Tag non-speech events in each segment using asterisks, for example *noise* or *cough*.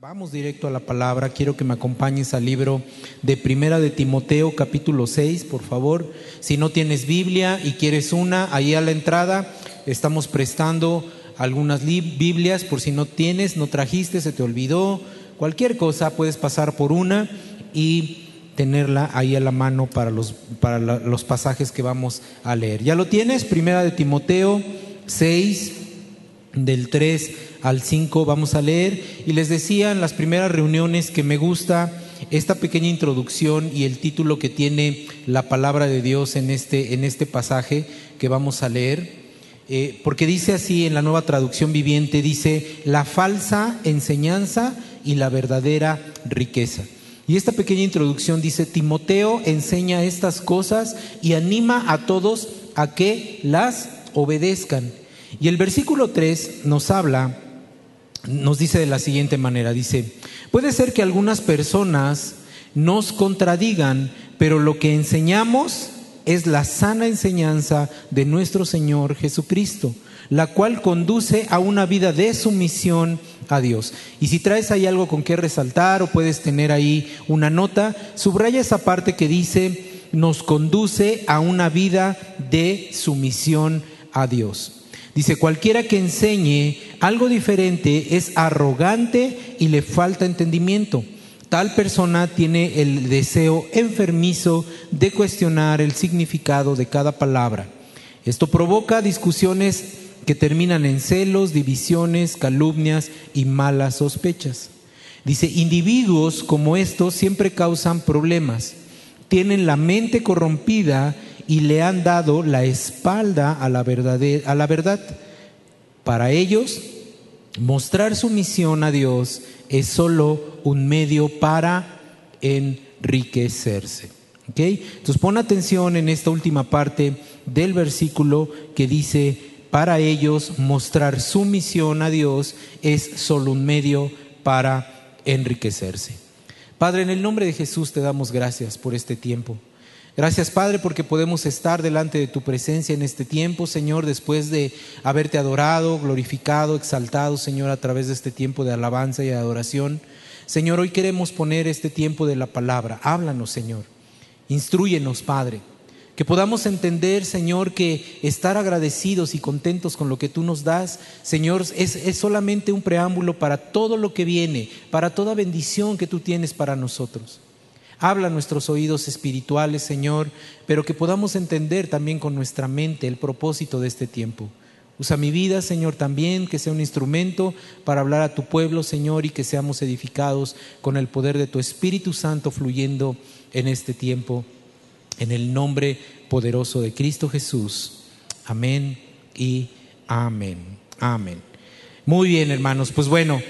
Vamos directo a la palabra. Quiero que me acompañes al libro de Primera de Timoteo, capítulo 6, por favor. Si no tienes Biblia y quieres una, ahí a la entrada estamos prestando algunas Biblias por si no tienes, no trajiste, se te olvidó, cualquier cosa, puedes pasar por una y tenerla ahí a la mano para los, para los pasajes que vamos a leer. ¿Ya lo tienes? Primera de Timoteo 6, del 3 al 5 vamos a leer. Y les decía en las primeras reuniones que me gusta esta pequeña introducción y el título que tiene la palabra de Dios en este, en este pasaje que vamos a leer. Eh, porque dice así en la nueva traducción viviente, dice la falsa enseñanza y la verdadera riqueza. Y esta pequeña introducción dice, Timoteo enseña estas cosas y anima a todos a que las obedezcan. Y el versículo 3 nos habla nos dice de la siguiente manera, dice, puede ser que algunas personas nos contradigan, pero lo que enseñamos es la sana enseñanza de nuestro Señor Jesucristo, la cual conduce a una vida de sumisión a Dios. Y si traes ahí algo con que resaltar o puedes tener ahí una nota, subraya esa parte que dice, nos conduce a una vida de sumisión a Dios. Dice, cualquiera que enseñe algo diferente es arrogante y le falta entendimiento. Tal persona tiene el deseo enfermizo de cuestionar el significado de cada palabra. Esto provoca discusiones que terminan en celos, divisiones, calumnias y malas sospechas. Dice, individuos como estos siempre causan problemas, tienen la mente corrompida y le han dado la espalda a la, verdad, a la verdad. Para ellos, mostrar su misión a Dios es solo un medio para enriquecerse. ¿Okay? Entonces pon atención en esta última parte del versículo que dice, para ellos mostrar su misión a Dios es solo un medio para enriquecerse. Padre, en el nombre de Jesús te damos gracias por este tiempo. Gracias, Padre, porque podemos estar delante de tu presencia en este tiempo, Señor, después de haberte adorado, glorificado, exaltado, Señor, a través de este tiempo de alabanza y adoración. Señor, hoy queremos poner este tiempo de la palabra. Háblanos, Señor. Instruyenos, Padre. Que podamos entender, Señor, que estar agradecidos y contentos con lo que tú nos das, Señor, es, es, solamente un preámbulo para todo lo que viene, para toda bendición que tú tienes para nosotros. Habla nuestros oídos espirituales, Señor, pero que podamos entender también con nuestra mente el propósito de este tiempo. Usa mi vida, Señor, también, que sea un instrumento para hablar a tu pueblo, Señor, y que seamos edificados con el poder de tu Espíritu Santo fluyendo en este tiempo, en el nombre poderoso de Cristo Jesús. Amén y amén. Amén. Muy bien, hermanos. Pues bueno,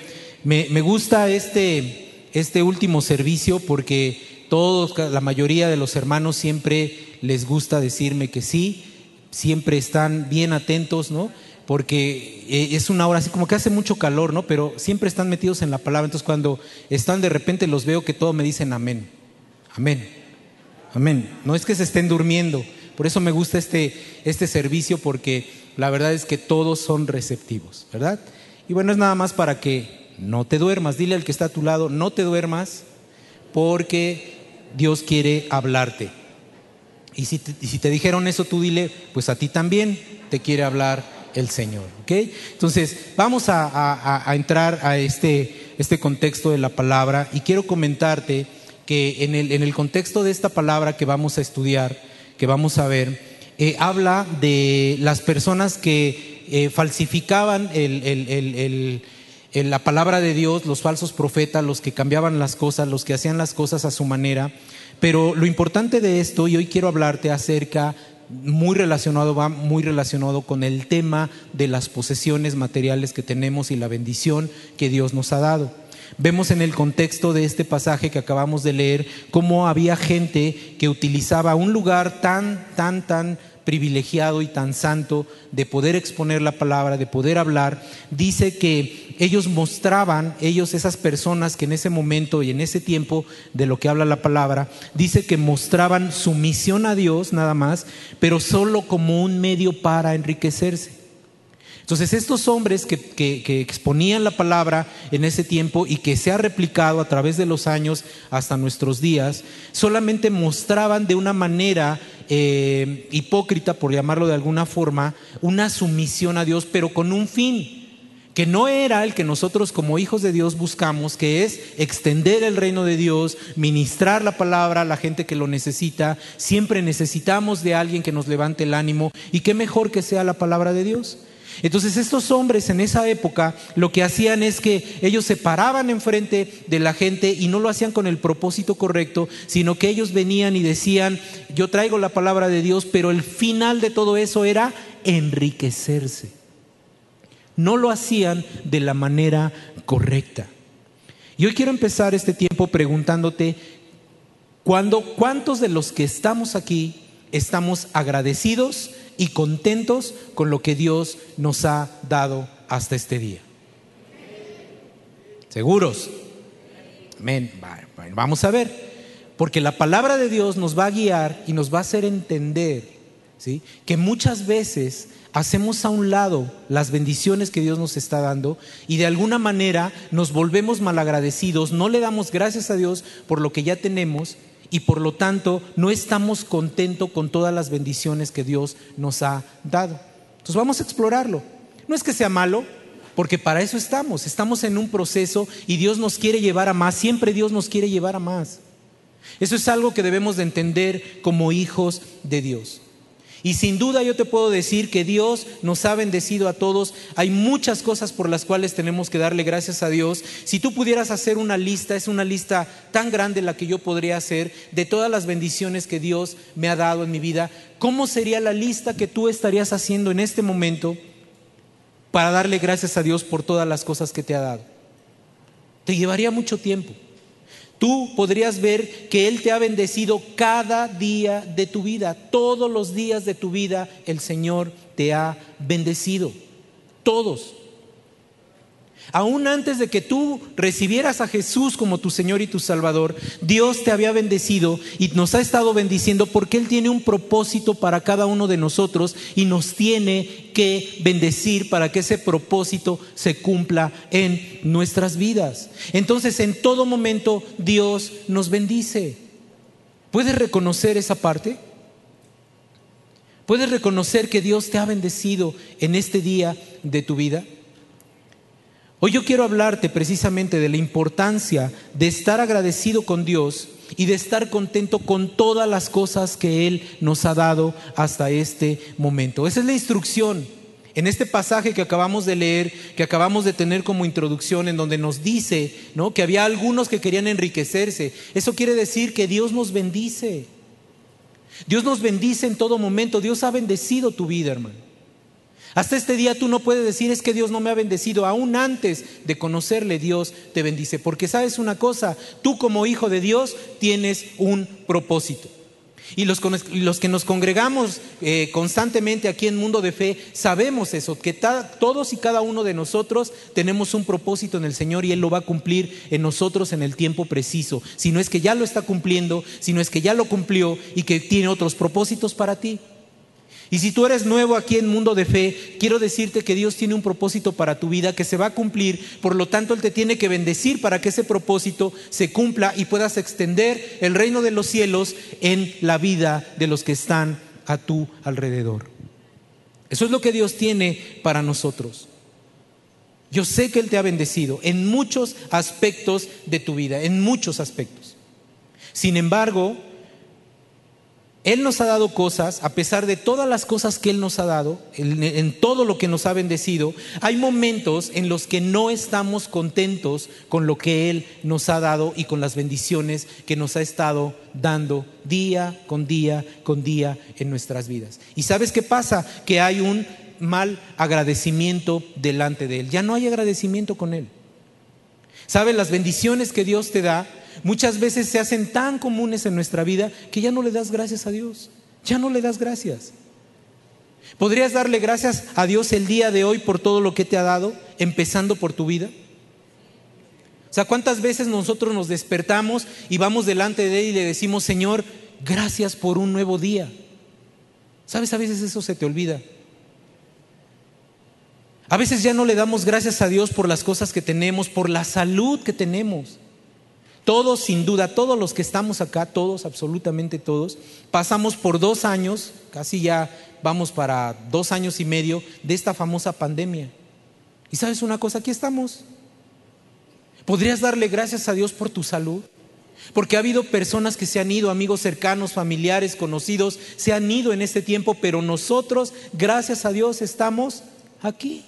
me, gusta este, este último servicio porque todos, la mayoría de los hermanos siempre les gusta decirme que sí, siempre están bien atentos, ¿no? Porque eh, es una hora así como que hace mucho calor, ¿no? Pero siempre están metidos en la palabra. Entonces cuando están de repente los veo que todos me dicen amén, amén, amén. No es que se estén durmiendo. Por eso me gusta este, este servicio porque la verdad es que todos son receptivos, ¿verdad? Y bueno, es nada más para que no te duermas. Dile al que está a tu lado, no te duermas porque Dios quiere hablarte. Y si, te, dijeron eso, tú dile, pues a ti también te quiere hablar el Señor. Entonces, vamos a, entrar a este, este, contexto de la palabra y quiero comentarte que en el, contexto de esta palabra que vamos a estudiar, que vamos a ver, eh, habla de las personas que eh, falsificaban el en la palabra de Dios, los falsos profetas, los que cambiaban las cosas, los que hacían las cosas a su manera. Pero lo importante de esto, y hoy quiero hablarte acerca, muy relacionado, va muy relacionado con el tema de las posesiones materiales que tenemos y la bendición que Dios nos ha dado. Vemos en el contexto de este pasaje que acabamos de leer cómo había gente que utilizaba un lugar tan, tan, tan privilegiado y tan santo de poder exponer la palabra, de poder hablar, dice que ellos mostraban, ellos esas personas que en ese momento y en ese tiempo de lo que habla la palabra, dice que mostraban su misión a Dios nada más, pero solo como un medio para enriquecerse. Entonces estos hombres que, exponían la palabra en ese tiempo y que se ha replicado a través de los años hasta nuestros días, solamente mostraban de una manera eh, hipócrita, por llamarlo de alguna forma, una sumisión a Dios, pero con un fin que no era el que nosotros como hijos de Dios buscamos, que es extender el reino de Dios, ministrar la palabra a la gente que lo necesita. Siempre necesitamos de alguien que nos levante el ánimo y qué mejor que sea la palabra de Dios. Entonces estos hombres en esa época lo que hacían es que ellos se paraban enfrente de la gente y no lo hacían con el propósito correcto, sino que ellos venían y decían, yo traigo la palabra de Dios, pero el final de todo eso era enriquecerse. No lo hacían de la manera correcta. Y hoy quiero empezar este tiempo preguntándote, ¿cuántos de los que estamos aquí estamos agradecidos y contentos con lo que Dios nos ha dado hasta este día. ¿Seguros? Amén. Vamos a ver, porque la palabra de Dios nos va a guiar y nos va a hacer entender ¿sí? que muchas veces hacemos a un lado las bendiciones que Dios nos está dando y de alguna manera nos volvemos malagradecidos, no le damos gracias a Dios por lo que ya tenemos y por lo tanto no estamos contentos con todas las bendiciones que Dios nos ha dado. Entonces vamos a explorarlo. No es que sea malo, porque para eso estamos. Estamos en un proceso y Dios nos quiere llevar a más. Siempre Dios nos quiere llevar a más. Eso es algo que debemos de entender como hijos de Dios. Y sin duda yo te puedo decir que Dios nos ha bendecido a todos. Hay muchas cosas por las cuales tenemos que darle gracias a Dios. Si tú pudieras hacer una lista, es una lista tan grande la que yo podría hacer de todas las bendiciones que Dios me ha dado en mi vida. ¿Cómo sería la lista que tú estarías haciendo en este momento para darle gracias a Dios por todas las cosas que te ha dado? Te llevaría mucho tiempo. Tú podrías ver que Él te ha bendecido cada día de tu vida. Todos los días de tu vida el Señor te ha bendecido. Todos. Aún antes de que tú recibieras a Jesús como tu Señor y tu Salvador, Dios te había bendecido y nos ha estado bendiciendo porque Él tiene un propósito para cada uno de nosotros y nos tiene que bendecir para que ese propósito se cumpla en nuestras vidas. Entonces, en todo momento Dios nos bendice. ¿Puedes reconocer esa parte? ¿Puedes reconocer que Dios te ha bendecido en este día de tu vida? Hoy yo quiero hablarte precisamente de la importancia de estar agradecido con Dios y de estar contento con todas las cosas que Él nos ha dado hasta este momento. Esa es la instrucción en este pasaje que acabamos de leer, que acabamos de tener como introducción, en donde nos dice ¿no? que había algunos que querían enriquecerse. Eso quiere decir que Dios nos bendice. Dios nos bendice en todo momento. Dios ha bendecido tu vida, hermano. Hasta este día tú no puedes decir es que Dios no me ha bendecido. Aún antes de conocerle, Dios te bendice. Porque sabes una cosa, tú como hijo de Dios tienes un propósito. Y los, que nos congregamos eh, constantemente aquí en Mundo de Fe sabemos eso, que todos y cada uno de nosotros tenemos un propósito en el Señor y Él lo va a cumplir en nosotros en el tiempo preciso. Si no es que ya lo está cumpliendo, si no es que ya lo cumplió y que tiene otros propósitos para ti. Y si tú eres nuevo aquí en Mundo de Fe, quiero decirte que Dios tiene un propósito para tu vida que se va a cumplir, por lo tanto Él te tiene que bendecir para que ese propósito se cumpla y puedas extender el reino de los cielos en la vida de los que están a tu alrededor. Eso es lo que Dios tiene para nosotros. Yo sé que Él te ha bendecido en muchos aspectos de tu vida, en muchos aspectos. Sin embargo, él nos ha dado cosas, a pesar de todas las cosas que Él nos ha dado, en, todo lo que nos ha bendecido, hay momentos en los que no estamos contentos con lo que Él nos ha dado y con las bendiciones que nos ha estado dando día con día con día en nuestras vidas. ¿Y sabes qué pasa? Que hay un mal agradecimiento delante de Él. Ya no hay agradecimiento con Él. ¿Sabes? Las bendiciones que Dios te da muchas veces se hacen tan comunes en nuestra vida que ya no le das gracias a Dios. Ya no le das gracias. ¿Podrías darle gracias a Dios el día de hoy por todo lo que te ha dado, empezando por tu vida? O sea, ¿cuántas veces nosotros nos despertamos y vamos delante de Él y le decimos, Señor, gracias por un nuevo día? ¿Sabes? A veces eso se te olvida. A veces ya no le damos gracias a Dios por las cosas que tenemos, por la salud que tenemos. Todos, sin duda, todos los que estamos acá, todos, absolutamente todos, pasamos por dos años, casi ya vamos para dos años y medio de esta famosa pandemia. Y sabes una cosa, aquí estamos. ¿Podrías darle gracias a Dios por tu salud? Porque ha habido personas que se han ido, amigos cercanos, familiares, conocidos, se han ido en este tiempo, pero nosotros, gracias a Dios, estamos aquí.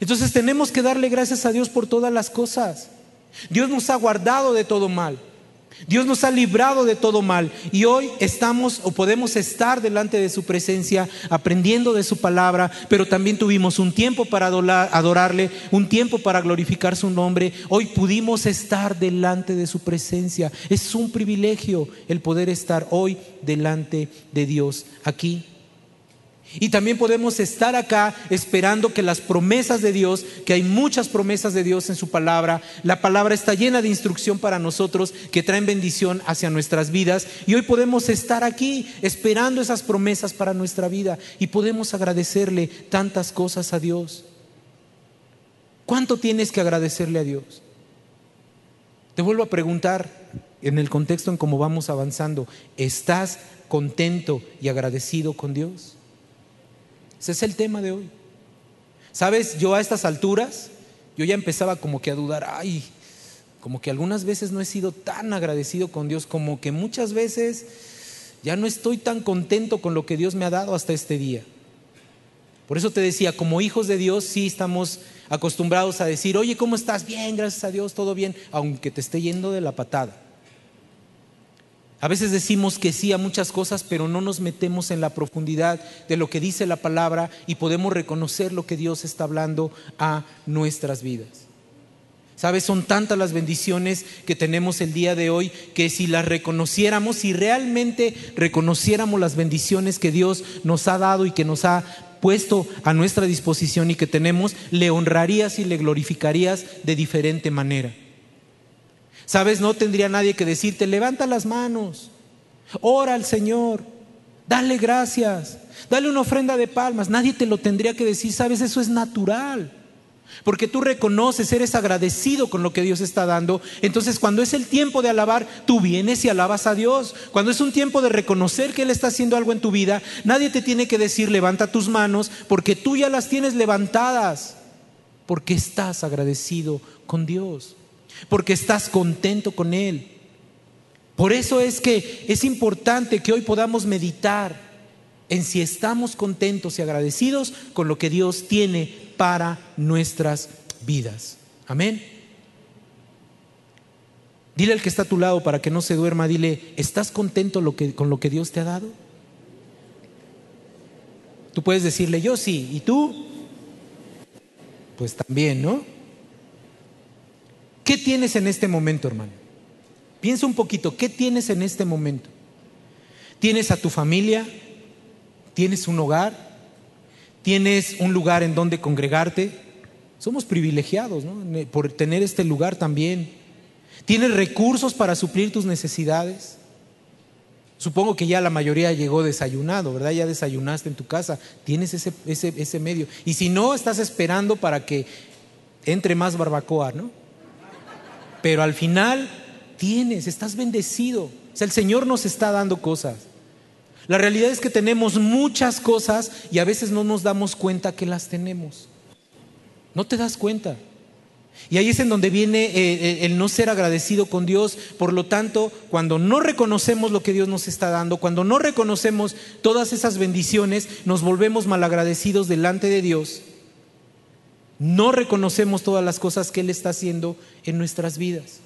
Entonces tenemos que darle gracias a Dios por todas las cosas. Dios nos ha guardado de todo mal. Dios nos ha librado de todo mal y hoy estamos o podemos estar delante de su presencia aprendiendo de su palabra, pero también tuvimos un tiempo para adorarle, un tiempo para glorificar su nombre. Hoy pudimos estar delante de su presencia. Es un privilegio el poder estar hoy delante de Dios aquí y también podemos estar acá esperando que las promesas de Dios, que hay muchas promesas de Dios en su palabra, la palabra está llena de instrucción para nosotros que traen bendición hacia nuestras vidas. Y hoy podemos estar aquí esperando esas promesas para nuestra vida y podemos agradecerle tantas cosas a Dios. ¿Cuánto tienes que agradecerle a Dios? Te vuelvo a preguntar en el contexto en cómo vamos avanzando, ¿estás contento y agradecido con Dios? Ese es el tema de hoy. Sabes, yo a estas alturas, yo ya empezaba como que a dudar, ay, como que algunas veces no he sido tan agradecido con Dios, como que muchas veces ya no estoy tan contento con lo que Dios me ha dado hasta este día. Por eso te decía, como hijos de Dios sí estamos acostumbrados a decir, oye, ¿cómo estás? Bien, gracias a Dios, todo bien, aunque te esté yendo de la patada. A veces decimos que sí a muchas cosas, pero no nos metemos en la profundidad de lo que dice la palabra y podemos reconocer lo que Dios está hablando a nuestras vidas. Sabes, son tantas las bendiciones que tenemos el día de hoy que si las reconociéramos, si realmente reconociéramos las bendiciones que Dios nos ha dado y que nos ha puesto a nuestra disposición y que tenemos, le honrarías y le glorificarías de diferente manera. Sabes, no tendría nadie que decirte, levanta las manos, ora al Señor, dale gracias, dale una ofrenda de palmas. Nadie te lo tendría que decir, sabes, eso es natural. Porque tú reconoces, eres agradecido con lo que Dios está dando. Entonces cuando es el tiempo de alabar, tú vienes y alabas a Dios. Cuando es un tiempo de reconocer que Él está haciendo algo en tu vida, nadie te tiene que decir, levanta tus manos, porque tú ya las tienes levantadas. Porque estás agradecido con Dios porque estás contento con Él. Por eso es que es importante que hoy podamos meditar en si estamos contentos y agradecidos con lo que Dios tiene para nuestras vidas. Amén. Dile al que está a tu lado para que no se duerma, dile, ¿estás contento con lo que Dios te ha dado? Tú puedes decirle, yo sí, ¿y tú? Pues también, ¿no? ¿Qué tienes en este momento, hermano? Piensa un poquito, ¿qué tienes en este momento? ¿Tienes a tu familia? ¿Tienes un hogar? ¿Tienes un lugar en donde congregarte? Somos privilegiados ¿no? por tener este lugar también. ¿Tienes recursos para suplir tus necesidades? Supongo que ya la mayoría llegó desayunado, ¿verdad? Ya desayunaste en tu casa, tienes ese, medio. Y si no, estás esperando para que entre más barbacoa, ¿no? Pero al final tienes, estás bendecido. O sea, el Señor nos está dando cosas. La realidad es que tenemos muchas cosas y a veces no nos damos cuenta que las tenemos. No te das cuenta. Y ahí es en donde viene eh, eh, el no ser agradecido con Dios. Por lo tanto, cuando no reconocemos lo que Dios nos está dando, cuando no reconocemos todas esas bendiciones, nos volvemos malagradecidos delante de Dios no reconocemos todas las cosas que Él está haciendo en nuestras vidas.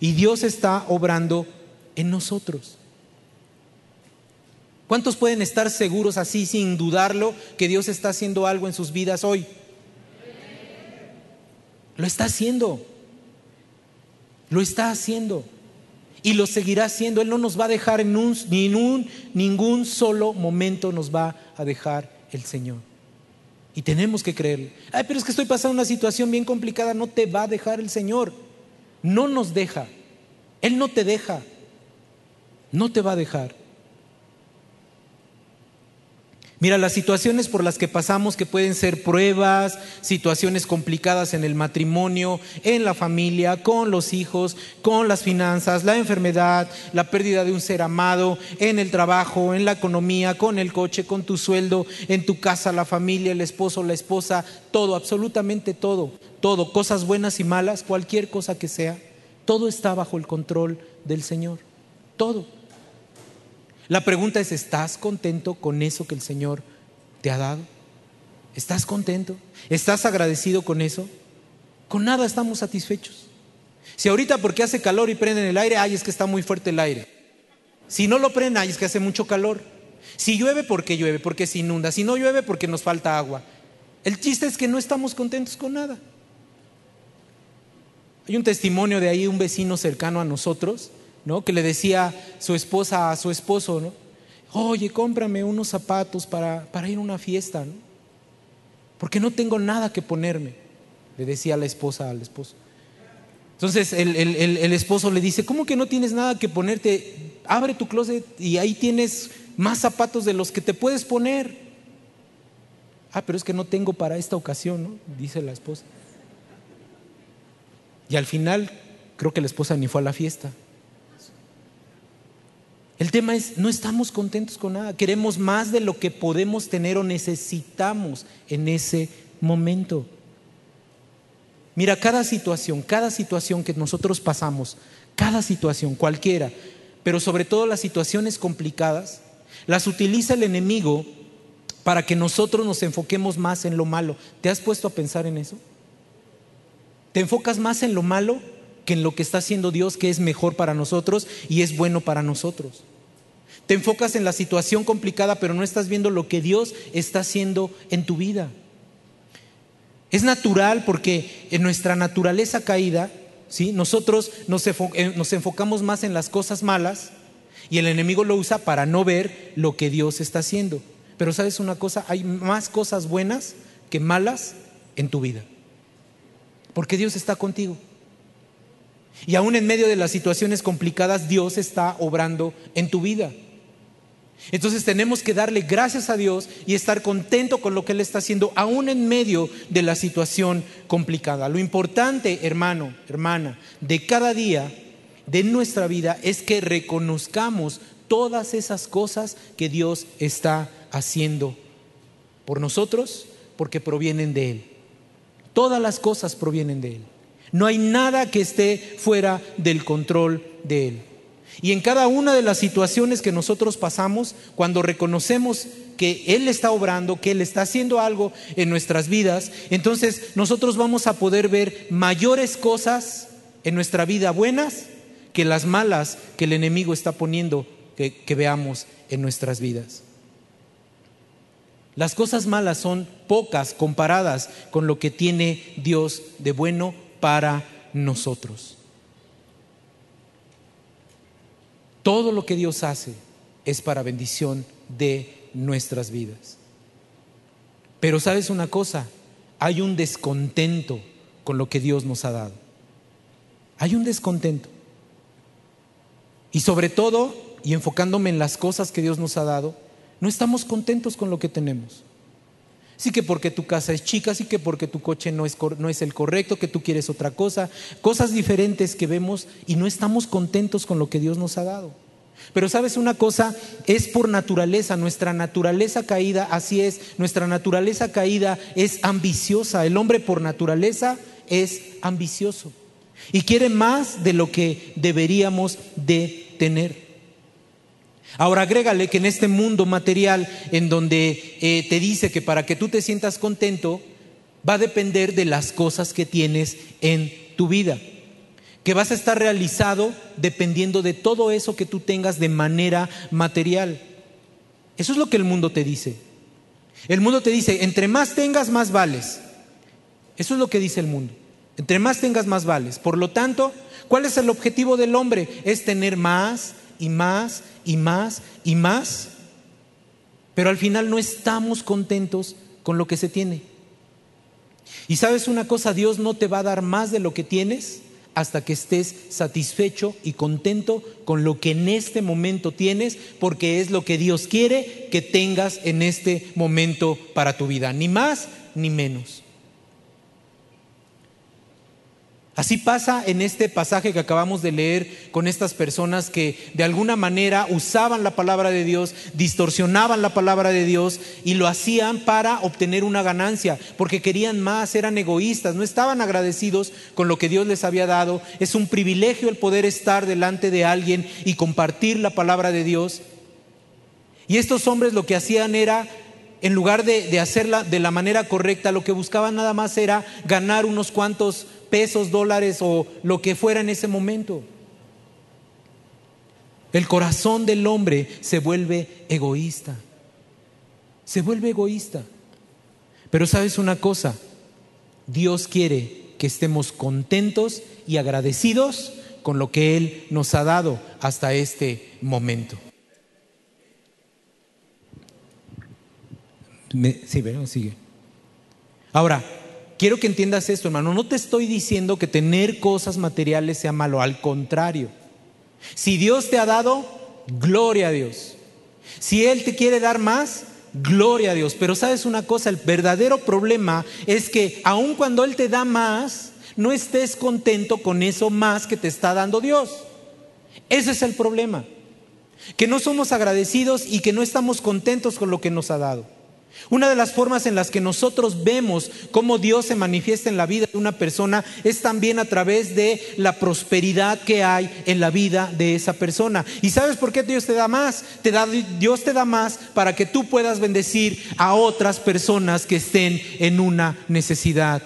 Y Dios está obrando en nosotros. ¿Cuántos pueden estar seguros así sin dudarlo que Dios está haciendo algo en sus vidas hoy? Lo está haciendo. Lo está haciendo. Y lo seguirá haciendo. Él no nos va a dejar en ningún solo momento nos va a dejar el Señor. Y tenemos que creerle. Ay, pero es que estoy pasando una situación bien complicada. No te va a dejar el Señor. No nos deja. Él no te deja. No te va a dejar. Mira, las situaciones por las que pasamos, que pueden ser pruebas, situaciones complicadas en el matrimonio, en la familia, con los hijos, con las finanzas, la enfermedad, la pérdida de un ser amado, en el trabajo, en la economía, con el coche, con tu sueldo, en tu casa, la familia, el esposo, la esposa, todo, absolutamente todo, todo, cosas buenas y malas, cualquier cosa que sea, todo está bajo el control del Señor, todo. La pregunta es, ¿estás contento con eso que el Señor te ha dado? ¿Estás contento? ¿Estás agradecido con eso? Con nada estamos satisfechos. Si ahorita porque hace calor y prenden el aire, ay, es que está muy fuerte el aire. Si no lo prenden, ay, es que hace mucho calor. Si llueve, porque llueve? Porque se inunda. Si no llueve, porque nos falta agua. El chiste es que no estamos contentos con nada. Hay un testimonio de ahí, un vecino cercano a nosotros, ¿no? Que le decía su esposa a su esposo. Oye, cómprame unos zapatos para, para ir a una fiesta, ¿no? Porque no tengo nada que ponerme, le decía la esposa al esposo. Entonces el, el, esposo le dice, ¿cómo que no tienes nada que ponerte? Abre tu closet y ahí tienes más zapatos de los que te puedes poner. Ah, pero es que no tengo para esta ocasión, ¿no? Dice la esposa. Y al final creo que la esposa ni fue a la fiesta. El tema es, no estamos contentos con nada, queremos más de lo que podemos tener o necesitamos en ese momento. Mira, cada situación, cada situación que nosotros pasamos, cada situación, cualquiera, pero sobre todo las situaciones complicadas, las utiliza el enemigo para que nosotros nos enfoquemos más en lo malo. ¿Te has puesto a pensar en eso? ¿Te enfocas más en lo malo que en lo que está haciendo Dios, que es mejor para nosotros y es bueno para nosotros. Te enfocas en la situación complicada, pero no estás viendo lo que Dios está haciendo en tu vida. Es natural porque en nuestra naturaleza caída, ¿sí? nosotros nos, eh, nos enfocamos más en las cosas malas y el enemigo lo usa para no ver lo que Dios está haciendo. Pero sabes una cosa, hay más cosas buenas que malas en tu vida. Porque Dios está contigo. Y aún en medio de las situaciones complicadas, Dios está obrando en tu vida. Entonces tenemos que darle gracias a Dios y estar contento con lo que Él está haciendo, aún en medio de la situación complicada. Lo importante, hermano, hermana, de cada día de nuestra vida es que reconozcamos todas esas cosas que Dios está haciendo por nosotros, porque provienen de Él. Todas las cosas provienen de Él. No hay nada que esté fuera del control de Él. Y en cada una de las situaciones que nosotros pasamos, cuando reconocemos que Él está obrando, que Él está haciendo algo en nuestras vidas, entonces nosotros vamos a poder ver mayores cosas en nuestra vida buenas que las malas que el enemigo está poniendo que, que veamos en nuestras vidas. Las cosas malas son pocas comparadas con lo que tiene Dios de bueno para nosotros. Todo lo que Dios hace es para bendición de nuestras vidas. Pero sabes una cosa, hay un descontento con lo que Dios nos ha dado. Hay un descontento. Y sobre todo, y enfocándome en las cosas que Dios nos ha dado, no estamos contentos con lo que tenemos. Sí que porque tu casa es chica, sí que porque tu coche no es, no es el correcto, que tú quieres otra cosa, cosas diferentes que vemos y no estamos contentos con lo que Dios nos ha dado. Pero sabes una cosa, es por naturaleza, nuestra naturaleza caída, así es, nuestra naturaleza caída es ambiciosa, el hombre por naturaleza es ambicioso y quiere más de lo que deberíamos de tener. Ahora agrégale que en este mundo material en donde eh, te dice que para que tú te sientas contento va a depender de las cosas que tienes en tu vida, que vas a estar realizado dependiendo de todo eso que tú tengas de manera material. Eso es lo que el mundo te dice. El mundo te dice, entre más tengas, más vales. Eso es lo que dice el mundo. Entre más tengas, más vales. Por lo tanto, ¿cuál es el objetivo del hombre? Es tener más y más y más y más, pero al final no estamos contentos con lo que se tiene. Y sabes una cosa, Dios no te va a dar más de lo que tienes hasta que estés satisfecho y contento con lo que en este momento tienes, porque es lo que Dios quiere que tengas en este momento para tu vida, ni más ni menos. Así pasa en este pasaje que acabamos de leer con estas personas que de alguna manera usaban la palabra de Dios, distorsionaban la palabra de Dios y lo hacían para obtener una ganancia, porque querían más, eran egoístas, no estaban agradecidos con lo que Dios les había dado. Es un privilegio el poder estar delante de alguien y compartir la palabra de Dios. Y estos hombres lo que hacían era en lugar de, hacerla de la manera correcta, lo que buscaban nada más era ganar unos cuantos pesos, dólares o lo que fuera en ese momento. El corazón del hombre se vuelve egoísta. Se vuelve egoísta. Pero sabes una cosa, Dios quiere que estemos contentos y agradecidos con lo que Él nos ha dado hasta este momento. sí, pero sigue. Ahora, quiero que entiendas esto, hermano. No te estoy diciendo que tener cosas materiales sea malo, al contrario. Si Dios te ha dado, gloria a Dios. Si Él te quiere dar más, gloria a Dios. Pero sabes una cosa, el verdadero problema es que aun cuando Él te da más, no estés contento con eso más que te está dando Dios. Ese es el problema. Que no somos agradecidos y que no estamos contentos con lo que nos ha dado. Una de las formas en las que nosotros vemos cómo Dios se manifiesta en la vida de una persona es también a través de la prosperidad que hay en la vida de esa persona. ¿Y sabes por qué Dios te da más? Te da, Dios te da más para que tú puedas bendecir a otras personas que estén en una necesidad,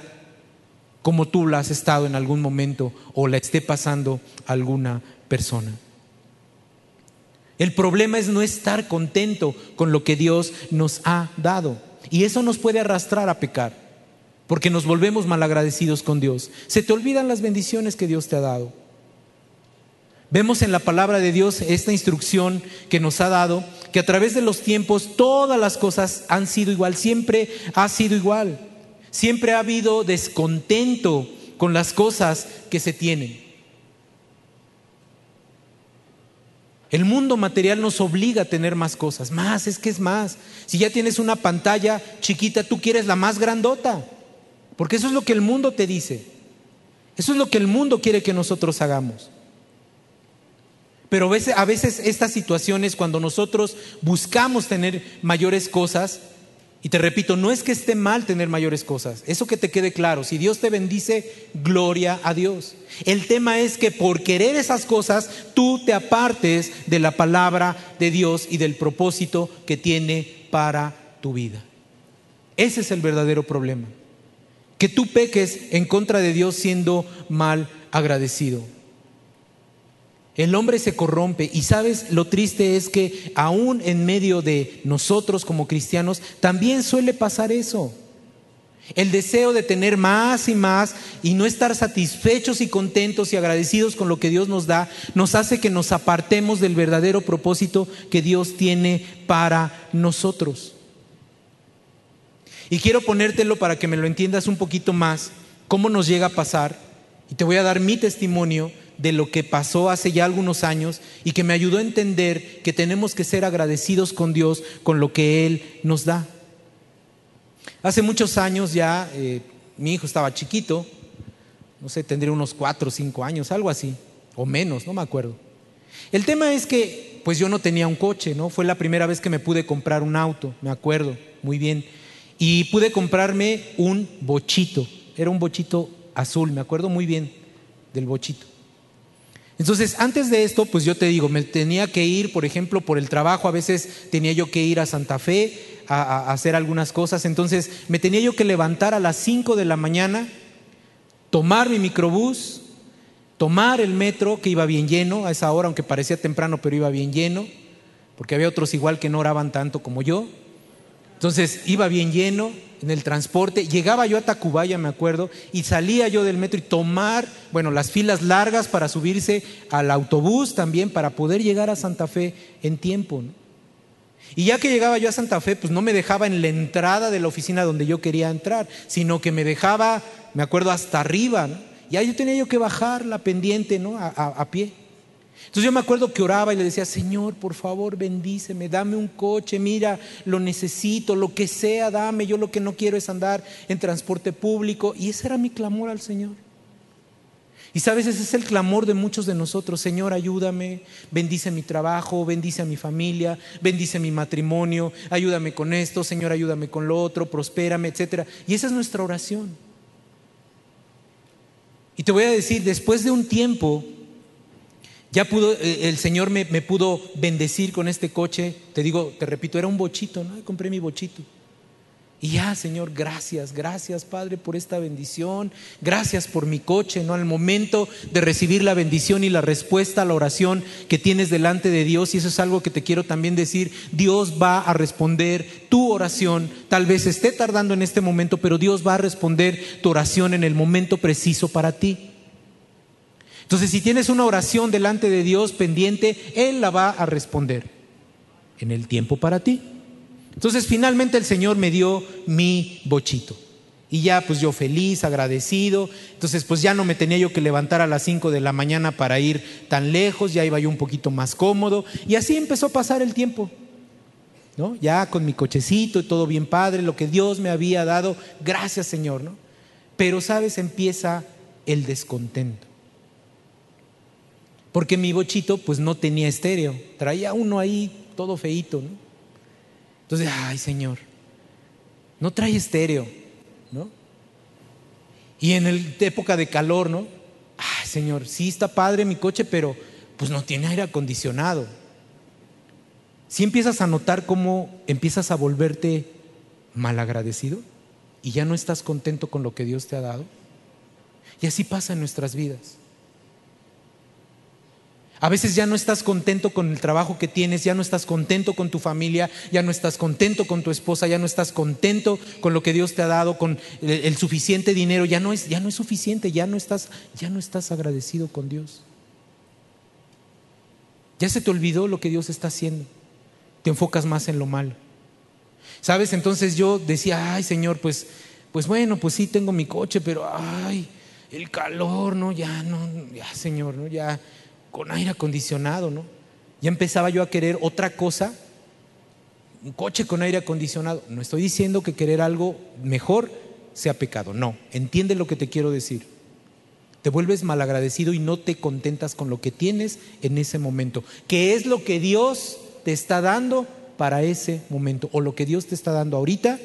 como tú la has estado en algún momento o la esté pasando alguna persona. El problema es no estar contento con lo que Dios nos ha dado. Y eso nos puede arrastrar a pecar, porque nos volvemos malagradecidos con Dios. Se te olvidan las bendiciones que Dios te ha dado. Vemos en la palabra de Dios esta instrucción que nos ha dado, que a través de los tiempos todas las cosas han sido igual, siempre ha sido igual. Siempre ha habido descontento con las cosas que se tienen. El mundo material nos obliga a tener más cosas, más, es que es más. Si ya tienes una pantalla chiquita, tú quieres la más grandota, porque eso es lo que el mundo te dice. Eso es lo que el mundo quiere que nosotros hagamos. Pero a veces estas situaciones, cuando nosotros buscamos tener mayores cosas, y te repito, no es que esté mal tener mayores cosas, eso que te quede claro, si Dios te bendice, gloria a Dios. El tema es que por querer esas cosas, tú te apartes de la palabra de Dios y del propósito que tiene para tu vida. Ese es el verdadero problema. Que tú peques en contra de Dios siendo mal agradecido. El hombre se corrompe y sabes, lo triste es que aún en medio de nosotros como cristianos también suele pasar eso. El deseo de tener más y más y no estar satisfechos y contentos y agradecidos con lo que Dios nos da, nos hace que nos apartemos del verdadero propósito que Dios tiene para nosotros. Y quiero ponértelo para que me lo entiendas un poquito más, cómo nos llega a pasar. Y te voy a dar mi testimonio de lo que pasó hace ya algunos años y que me ayudó a entender que tenemos que ser agradecidos con Dios con lo que Él nos da. Hace muchos años ya eh, mi hijo estaba chiquito, no sé, tendría unos cuatro o cinco años, algo así, o menos, no me acuerdo. El tema es que pues yo no tenía un coche, ¿no? Fue la primera vez que me pude comprar un auto, me acuerdo muy bien. Y pude comprarme un bochito, era un bochito azul, me acuerdo muy bien del bochito. Entonces, antes de esto, pues yo te digo, me tenía que ir, por ejemplo, por el trabajo, a veces tenía yo que ir a Santa Fe a, hacer algunas cosas, entonces me tenía yo que levantar a las 5 de la mañana, tomar mi microbús, tomar el metro, que iba bien lleno a esa hora, aunque parecía temprano, pero iba bien lleno, porque había otros igual que no oraban tanto como yo. Entonces iba bien lleno, en el transporte, llegaba yo a Tacubaya, me acuerdo, y salía yo del metro y tomar, bueno, las filas largas para subirse al autobús también, para poder llegar a Santa Fe en tiempo. Y ya que llegaba yo a Santa Fe, pues no me dejaba en la entrada de la oficina donde yo quería entrar, sino que me dejaba, me acuerdo, hasta arriba, Y ahí yo tenía yo que bajar la pendiente, ¿no? A pie. Entonces yo me acuerdo que oraba y le decía, Señor, por favor, bendíceme, dame un coche, mira, lo necesito, lo que sea, dame, yo lo que no quiero es andar en transporte público. Y ese era mi clamor al Señor. Y sabes, ese es el clamor de muchos de nosotros. Señor, ayúdame, bendice mi trabajo, bendice a mi familia, bendice mi matrimonio, ayúdame con esto, Señor, ayúdame con lo otro, prospérame, etc. Y esa es nuestra oración. Y te voy a decir, después de un tiempo, ya pudo, eh, el Señor me, me, pudo bendecir con este coche. Te digo, te repito, era un bochito, ¿no? Compré mi bochito. Y ya, Señor, gracias, gracias, Padre, por esta bendición. Gracias por mi coche, ¿no? Al momento de recibir la bendición y la respuesta a la oración que tienes delante de Dios, y eso es algo que te quiero también decir, Dios va a responder tu oración. Tal vez esté tardando en este momento, pero Dios va a responder tu oración en el momento preciso para ti. Entonces, si tienes una oración delante de Dios pendiente, Él la va a responder en el tiempo para ti. Entonces, finalmente el Señor me dio mi bochito. Y ya, pues yo feliz, agradecido. Entonces, pues ya no me tenía yo que levantar a las 5 de la mañana para ir tan lejos, ya iba yo un poquito más cómodo. Y así empezó a pasar el tiempo. ¿No? Ya con mi cochecito y todo bien padre, lo que Dios me había dado, gracias Señor, ¿no? Pero sabes, empieza el descontento. Porque mi bochito pues no tenía estéreo, traía uno ahí todo feito, ¿no? Entonces, ay Señor, no trae estéreo, ¿no? Y en el, época de calor, ¿no? Ay Señor, sí está padre mi coche, pero pues no tiene aire acondicionado. Si empiezas a notar cómo empiezas a volverte malagradecido y ya no estás contento con lo que Dios te ha dado. Y así pasa en nuestras vidas. A veces ya no estás contento con el trabajo que tienes, ya no estás contento con tu familia, ya no estás contento con tu esposa, ya no estás contento con lo que Dios te ha dado, con el, suficiente dinero, ya no es, ya no es suficiente, ya no estás, ya no estás agradecido con Dios. Ya se te olvidó lo que Dios está haciendo. Te enfocas más en lo malo. ¿Sabes? Entonces yo decía, ay Señor, pues, pues bueno, pues sí tengo mi coche, pero ay, el calor, no, ya no, ya Señor, no, ya con aire acondicionado, ¿no? Ya empezaba yo a querer otra cosa, un coche con aire acondicionado. No estoy diciendo que querer algo mejor sea pecado, no, entiende lo que te quiero decir. Te vuelves malagradecido y no te contentas con lo que tienes en ese momento. ¿Qué es lo que Dios te está dando para ese momento? O lo que Dios te está dando ahorita,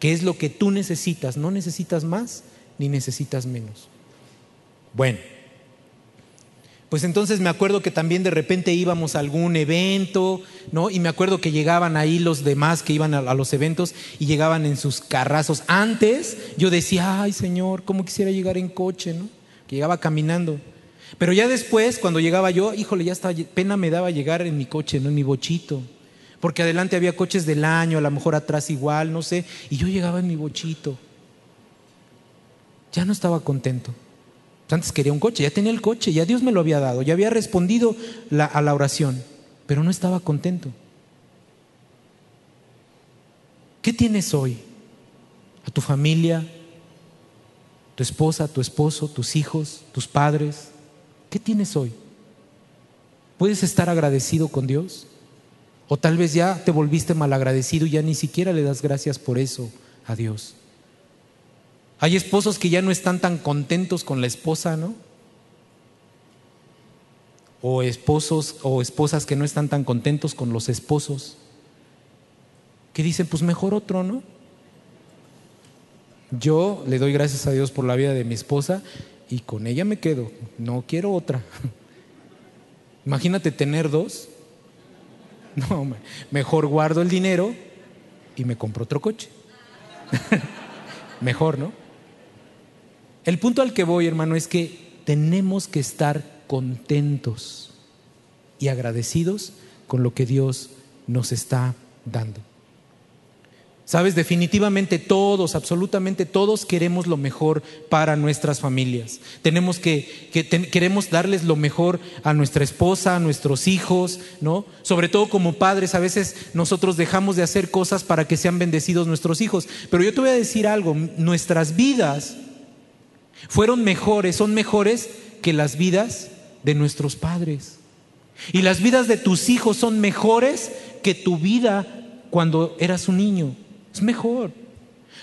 ¿qué es lo que tú necesitas? No necesitas más ni necesitas menos. Bueno, pues entonces me acuerdo que también de repente íbamos a algún evento, ¿no? Y me acuerdo que llegaban ahí los demás que iban a, los eventos y llegaban en sus carrazos. Antes yo decía, ay Señor, ¿cómo quisiera llegar en coche, ¿no? Que llegaba caminando. Pero ya después, cuando llegaba yo, híjole, ya estaba, pena me daba llegar en mi coche, ¿no? En mi bochito. Porque adelante había coches del año, a lo mejor atrás igual, no sé. Y yo llegaba en mi bochito. Ya no estaba contento. Antes quería un coche, ya tenía el coche, ya Dios me lo había dado, ya había respondido a la oración, pero no estaba contento. ¿Qué tienes hoy? ¿A tu familia? ¿Tu esposa, tu esposo, tus hijos, tus padres? ¿Qué tienes hoy? ¿Puedes estar agradecido con Dios? O tal vez ya te volviste malagradecido y ya ni siquiera le das gracias por eso a Dios. Hay esposos que ya no están tan contentos con la esposa, ¿no? O esposos o esposas que no están tan contentos con los esposos. Que dicen, pues mejor otro, ¿no? Yo le doy gracias a Dios por la vida de mi esposa y con ella me quedo. No quiero otra. *laughs* Imagínate tener dos. *laughs* No, mejor guardo el dinero y me compro otro coche. *laughs* mejor, ¿no? El punto al que voy, hermano, es que tenemos que estar contentos y agradecidos con lo que Dios nos está dando. Sabes, definitivamente todos, absolutamente todos queremos lo mejor para nuestras familias. Tenemos que, queremos darles lo mejor a nuestra esposa, a nuestros hijos, ¿no? Sobre todo como padres, a veces nosotros dejamos de hacer cosas para que sean bendecidos nuestros hijos. Pero yo te voy a decir algo, nuestras vidas Fueron mejores, son mejores que las vidas de nuestros padres. Y las vidas de tus hijos son mejores que tu vida cuando eras un niño. Es mejor.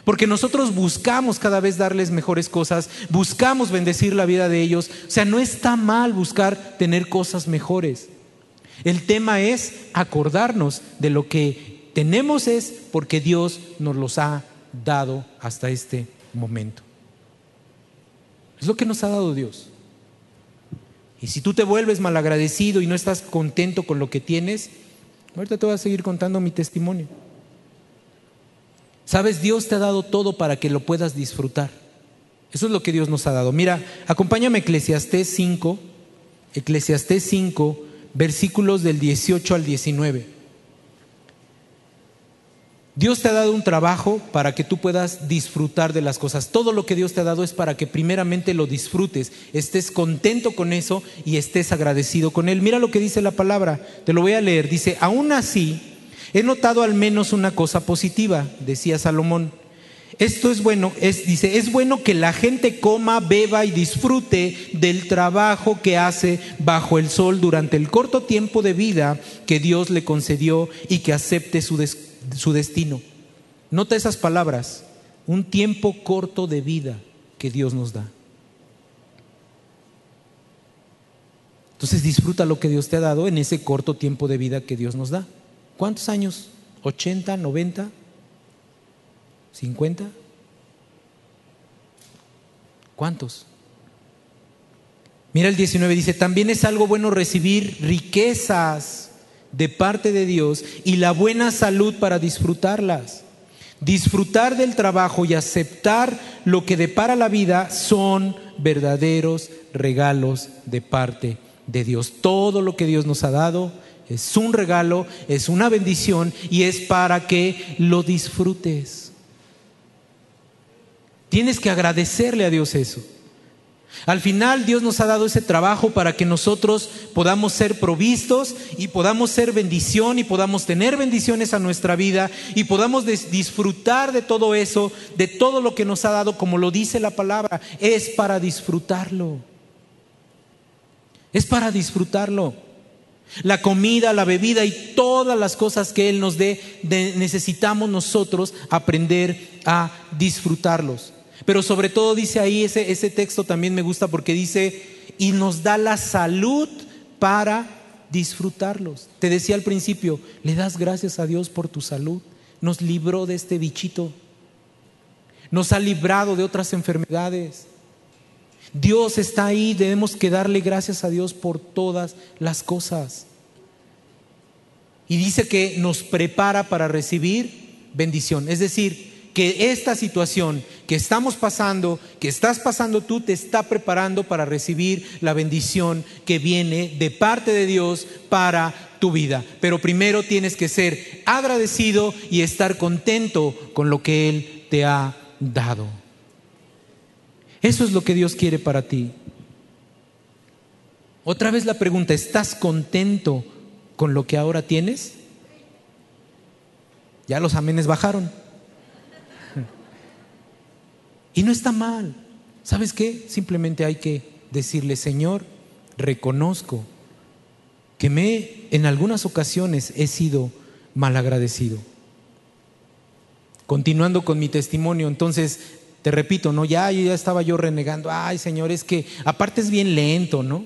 Porque nosotros buscamos cada vez darles mejores cosas, buscamos bendecir la vida de ellos. O sea, no está mal buscar tener cosas mejores. El tema es acordarnos de lo que tenemos es porque Dios nos los ha dado hasta este momento. Es lo que nos ha dado Dios. Y si tú te vuelves malagradecido y no estás contento con lo que tienes, ahorita te voy a seguir contando mi testimonio. Sabes, Dios te ha dado todo para que lo puedas disfrutar. Eso es lo que Dios nos ha dado. Mira, acompáñame a Eclesiastés 5, Eclesiastés 5, versículos del 18 al 19. Dios te ha dado un trabajo para que tú puedas disfrutar de las cosas. Todo lo que Dios te ha dado es para que primeramente lo disfrutes, estés contento con eso y estés agradecido con Él. Mira lo que dice la palabra, te lo voy a leer. Dice, aún así, He notado al menos una cosa positiva, decía Salomón. Esto es bueno, es, dice, es bueno que la gente coma, beba y disfrute del trabajo que hace bajo el sol durante el corto tiempo de vida que Dios le concedió y que acepte su, su destino. Nota esas palabras, un tiempo corto de vida que Dios nos da. Entonces disfruta lo que Dios te ha dado en ese corto tiempo de vida que Dios nos da. ¿Cuántos años? ¿80, 90, 50? ¿Cuántos? Mira el 19, dice, también es algo bueno recibir riquezas de parte de Dios y la buena salud para disfrutarlas. Disfrutar del trabajo y aceptar lo que depara la vida son verdaderos regalos de parte de Dios. Todo lo que Dios nos ha dado es un regalo, es una bendición y es para que lo disfrutes. Tienes que agradecerle a Dios eso. Al final Dios nos ha dado ese trabajo para que nosotros podamos ser provistos y podamos ser bendición y podamos tener bendiciones a nuestra vida y podamos disfrutar de todo eso, de todo lo que nos ha dado, como lo dice la palabra, es para disfrutarlo. Es para disfrutarlo. La comida, la bebida y todas las cosas que Él nos dé, necesitamos nosotros aprender a disfrutarlos. Pero sobre todo dice ahí, ese, ese texto también me gusta porque dice, y nos da la salud para disfrutarlos. Te decía al principio, le das gracias a Dios por tu salud. Nos libró de este bichito. Nos ha librado de otras enfermedades. Dios está ahí, debemos que darle gracias a Dios por todas las cosas. Y dice que nos prepara para recibir bendición. Es decir, que esta situación que estamos pasando, que estás pasando tú, te está preparando para recibir la bendición que viene de parte de Dios para tu vida. Pero primero tienes que ser agradecido y estar contento con lo que Él te ha dado. Eso es lo que Dios quiere para ti. Otra vez la pregunta, ¿estás contento con lo que ahora tienes? Ya los amenes bajaron. Y no está mal. ¿Sabes qué? Simplemente hay que decirle, Señor, reconozco que me en algunas ocasiones he sido malagradecido. Continuando con mi testimonio, entonces te repito, ¿no? Ya, ya estaba yo renegando, ay Señor, es que aparte es bien lento, ¿no?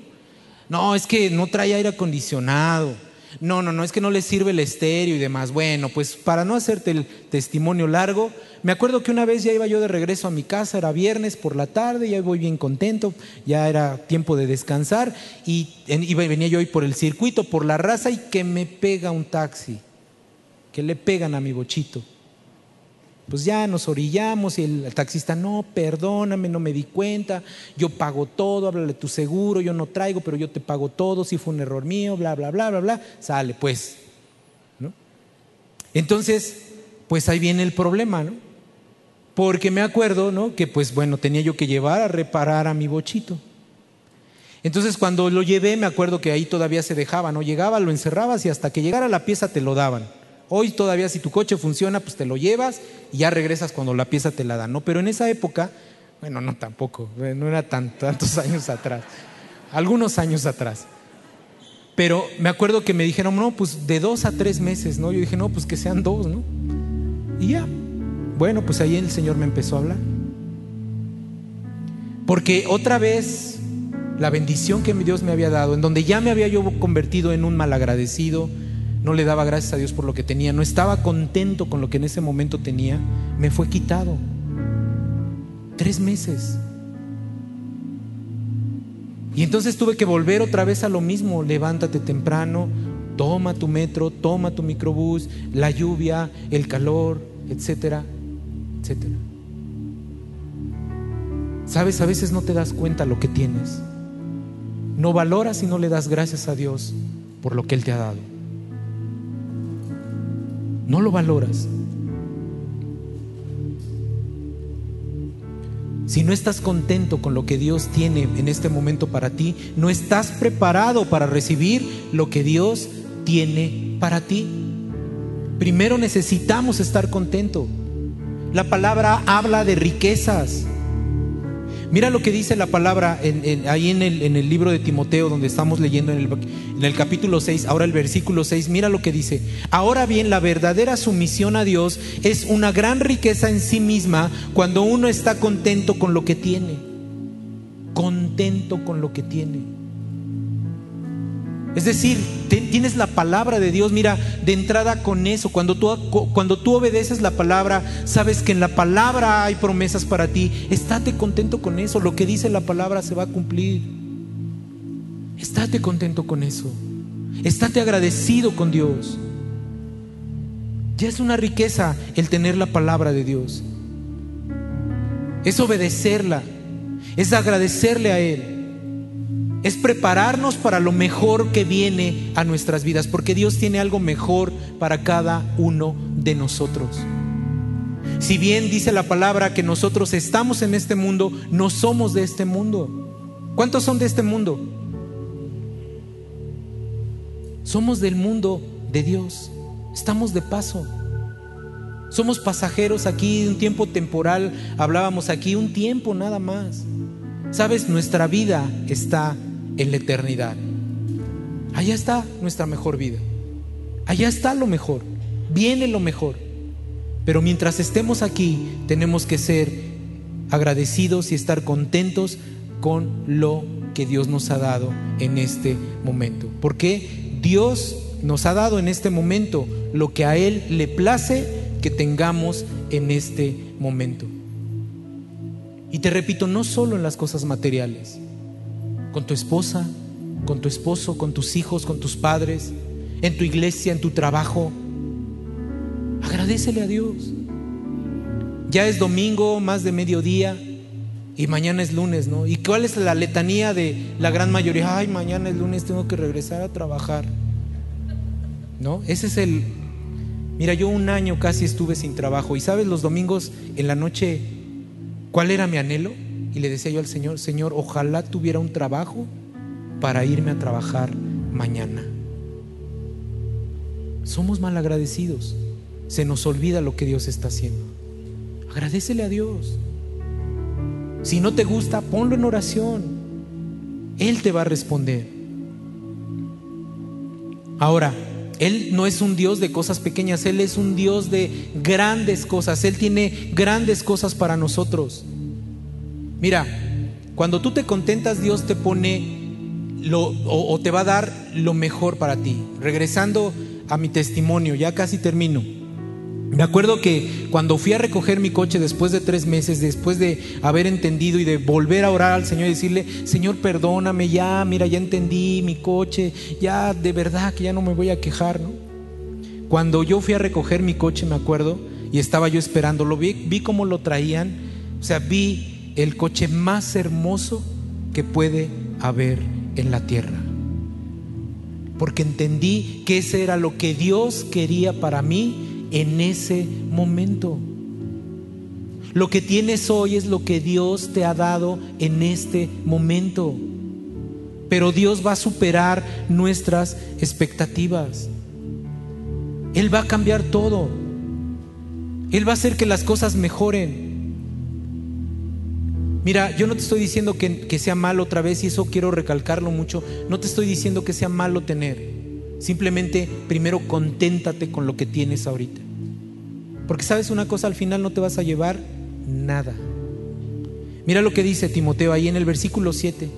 No, es que no trae aire acondicionado. No, no, no, es que no le sirve el estéreo y demás. Bueno, pues para no hacerte el testimonio largo, me acuerdo que una vez ya iba yo de regreso a mi casa, era viernes por la tarde, ya voy bien contento, ya era tiempo de descansar y, venía yo hoy por el circuito, por la raza y que me pega un taxi, que le pegan a mi bochito. Pues ya nos orillamos y el, taxista, no, perdóname, no me di cuenta, yo pago todo, háblale tu seguro, yo no traigo, pero yo te pago todo, si fue un error mío, bla, bla, bla, bla, bla, sale, pues. Entonces, pues ahí viene el problema, ¿no? Porque me acuerdo, ¿no? Que pues bueno, tenía yo que llevar a reparar a mi bochito. Entonces cuando lo llevé, me acuerdo que ahí todavía se dejaba, ¿no? Llegaba, lo encerrabas y hasta que llegara la pieza te lo daban. Hoy todavía si tu coche funciona, pues te lo llevas y ya regresas cuando la pieza te la dan, ¿no? Pero en esa época, Bueno, no tampoco, no era tantos *laughs* años atrás, algunos años atrás. Pero me acuerdo que me dijeron, no, pues de dos a tres meses, ¿no? Yo dije, no, pues que sean dos, ¿no? Y ya. Bueno, pues ahí el Señor me empezó a hablar. Porque otra vez la bendición que Dios me había dado, en donde ya me había yo convertido en un malagradecido, no le daba gracias a Dios por lo que tenía, no estaba contento con lo que en ese momento tenía, me fue quitado. Tres meses. Y entonces tuve que volver otra vez a lo mismo, levántate temprano, toma tu metro, toma tu microbús, la lluvia, el calor, etcétera, etcétera. Sabes, a veces no te das cuenta lo que tienes. No valoras y no le das gracias a Dios por lo que Él te ha dado. No lo valoras. Si no estás contento con lo que Dios tiene en este momento para ti, no estás preparado para recibir lo que Dios tiene para ti. Primero necesitamos estar contento. La palabra habla de riquezas. Mira lo que dice la palabra ahí en el, libro de Timoteo, donde estamos leyendo en el, en el capítulo 6, ahora el versículo 6, mira lo que dice. Ahora bien, la verdadera sumisión a Dios es una gran riqueza en sí misma cuando uno está contento con lo que tiene. Contento con lo que tiene. Es decir, tienes la palabra de Dios, mira, de entrada con eso, cuando tú, cuando tú obedeces la palabra, sabes que en la palabra hay promesas para ti, estate contento con eso, lo que dice la palabra se va a cumplir. Estate contento con eso, estate agradecido con Dios. Ya es una riqueza el tener la palabra de Dios, es obedecerla, es agradecerle a Él es prepararnos para lo mejor que viene a nuestras vidas, porque Dios tiene algo mejor para cada uno de nosotros. Si bien dice la palabra que nosotros estamos en este mundo, no somos de este mundo. ¿Cuántos son de este mundo? Somos del mundo de Dios. Estamos de paso. Somos pasajeros aquí, un tiempo temporal, hablábamos aquí, un tiempo nada más. Sabes, nuestra vida está en la eternidad. Allá está nuestra mejor vida. Allá está lo mejor. Viene lo mejor. Pero mientras estemos aquí, tenemos que ser agradecidos y estar contentos con lo que Dios nos ha dado en este momento. Porque Dios nos ha dado en este momento lo que a Él le place que tengamos en este momento. Y te repito, no solo en las cosas materiales con tu esposa, con tu esposo, con tus hijos, con tus padres, en tu iglesia, en tu trabajo. Agradecele a Dios. Ya es domingo, más de mediodía, y mañana es lunes, ¿no? ¿Y cuál es la letanía de la gran mayoría? Ay, mañana es lunes, tengo que regresar a trabajar. ¿No? Ese es el... Mira, yo un año casi estuve sin trabajo y sabes, los domingos en la noche, ¿cuál era mi anhelo? Y le decía yo al Señor, Señor, ojalá tuviera un trabajo para irme a trabajar mañana. Somos mal agradecidos. Se nos olvida lo que Dios está haciendo. Agradecele a Dios. Si no te gusta, ponlo en oración. Él te va a responder. Ahora, Él no es un Dios de cosas pequeñas, Él es un Dios de grandes cosas. Él tiene grandes cosas para nosotros. Mira, cuando tú te contentas, Dios te pone lo, o, te va a dar lo mejor para ti. Regresando a mi testimonio, ya casi termino. Me acuerdo que cuando fui a recoger mi coche después de tres meses, después de haber entendido y de volver a orar al Señor y decirle, Señor, perdóname, ya, mira, ya entendí mi coche, ya de verdad que ya no me voy a quejar, ¿no? Cuando yo fui a recoger mi coche, me acuerdo, y estaba yo esperándolo, vi, vi cómo lo traían, o sea, vi el coche más hermoso que puede haber en la tierra. Porque entendí que ese era lo que Dios quería para mí en ese momento. Lo que tienes hoy es lo que Dios te ha dado en este momento. Pero Dios va a superar nuestras expectativas. Él va a cambiar todo. Él va a hacer que las cosas mejoren. Mira, yo no te estoy diciendo que, que, sea malo otra vez y eso quiero recalcarlo mucho. No te estoy diciendo que sea malo tener. Simplemente primero conténtate con lo que tienes ahorita. Porque sabes una cosa, al final no te vas a llevar nada. Mira lo que dice Timoteo ahí en el versículo 7.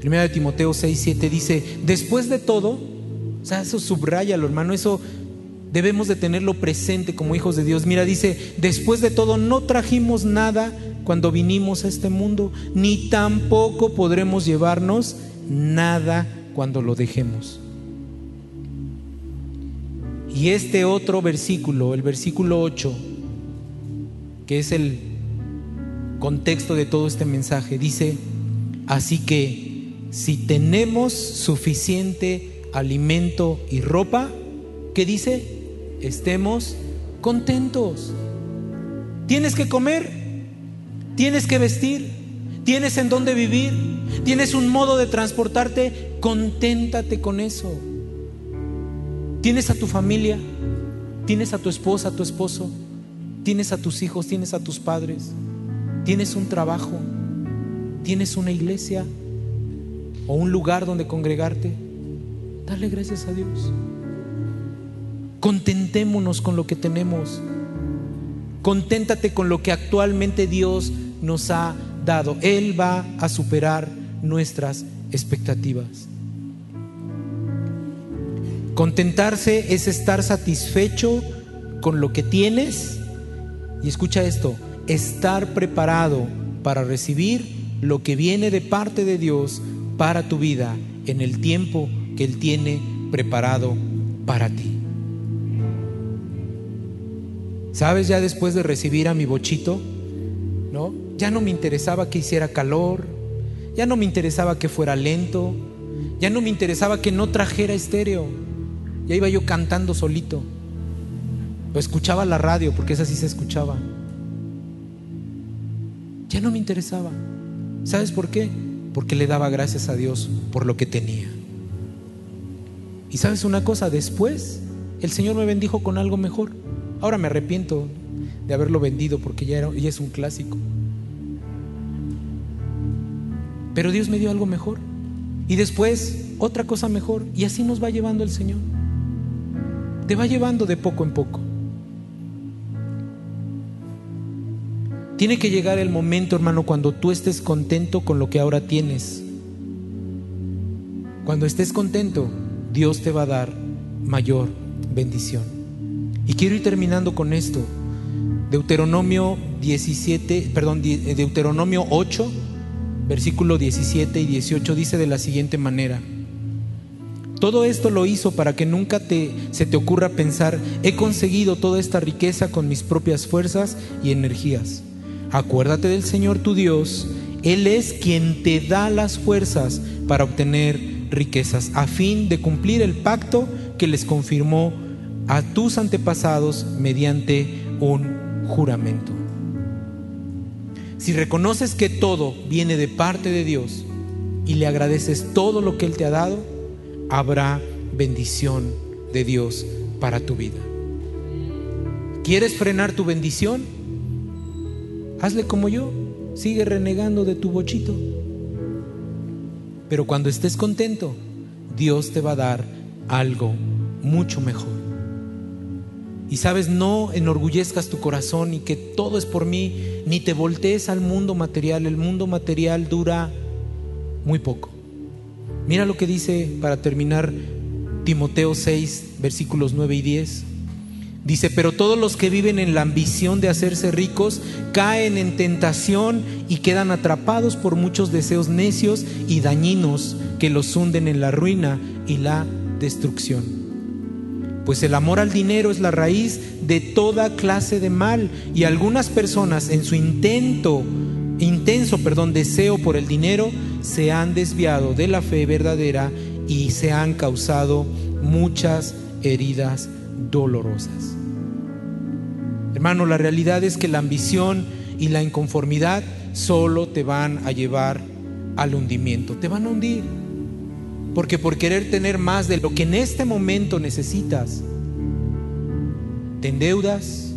Primera de Timoteo 6, 7 dice, después de todo, o sea, eso subrayalo hermano, eso debemos de tenerlo presente como hijos de Dios. Mira, dice, después de todo, no trajimos nada cuando vinimos a este mundo, ni tampoco podremos llevarnos nada cuando lo dejemos. Y este otro versículo, el versículo 8, que es el contexto de todo este mensaje, dice, así que si tenemos suficiente alimento y ropa, ¿qué dice? Estemos contentos. Tienes que comer, tienes que vestir, tienes en dónde vivir, tienes un modo de transportarte, conténtate con eso. Tienes a tu familia, tienes a tu esposa, a tu esposo, tienes a tus hijos, tienes a tus padres, tienes un trabajo, tienes una iglesia o un lugar donde congregarte. Dale gracias a Dios. Contentémonos con lo que tenemos. Conténtate con lo que actualmente Dios nos ha dado. Él va a superar nuestras expectativas. Contentarse es estar satisfecho con lo que tienes y escucha esto, estar preparado para recibir lo que viene de parte de Dios para tu vida en el tiempo que Él tiene preparado para ti. ¿Sabes? Ya después de recibir a mi bochito, ¿no? Ya no me interesaba que hiciera calor, ya no me interesaba que fuera lento, ya no me interesaba que no trajera estéreo. Ya iba yo cantando solito. O escuchaba la radio, porque esa sí se escuchaba. Ya no me interesaba. ¿Sabes por qué? Porque le daba gracias a Dios por lo que tenía. Y sabes una cosa, después el Señor me bendijo con algo mejor. Ahora me arrepiento de haberlo vendido porque ya, era, ya es un clásico. Pero Dios me dio algo mejor. Y después otra cosa mejor. Y así nos va llevando el Señor te va llevando de poco en poco. Tiene que llegar el momento, hermano, cuando tú estés contento con lo que ahora tienes. Cuando estés contento, Dios te va a dar mayor bendición. Y quiero ir terminando con esto. Deuteronomio 17, perdón, Deuteronomio 8, versículo 17 y 18 dice de la siguiente manera: todo esto lo hizo para que nunca te, se te ocurra pensar, he conseguido toda esta riqueza con mis propias fuerzas y energías. Acuérdate del Señor tu Dios, Él es quien te da las fuerzas para obtener riquezas, a fin de cumplir el pacto que les confirmó a tus antepasados mediante un juramento. Si reconoces que todo viene de parte de Dios y le agradeces todo lo que Él te ha dado, habrá bendición de Dios para tu vida. ¿Quieres frenar tu bendición? Hazle como yo, sigue renegando de tu bochito. Pero cuando estés contento, Dios te va a dar algo mucho mejor. Y sabes, no enorgullezcas tu corazón y que todo es por mí, ni te voltees al mundo material. El mundo material dura muy poco. Mira lo que dice para terminar Timoteo 6, versículos 9 y 10. Dice, pero todos los que viven en la ambición de hacerse ricos caen en tentación y quedan atrapados por muchos deseos necios y dañinos que los hunden en la ruina y la destrucción. Pues el amor al dinero es la raíz de toda clase de mal y algunas personas en su intento, intenso, perdón, deseo por el dinero se han desviado de la fe verdadera y se han causado muchas heridas dolorosas. Hermano, la realidad es que la ambición y la inconformidad solo te van a llevar al hundimiento, te van a hundir. Porque por querer tener más de lo que en este momento necesitas, te endeudas,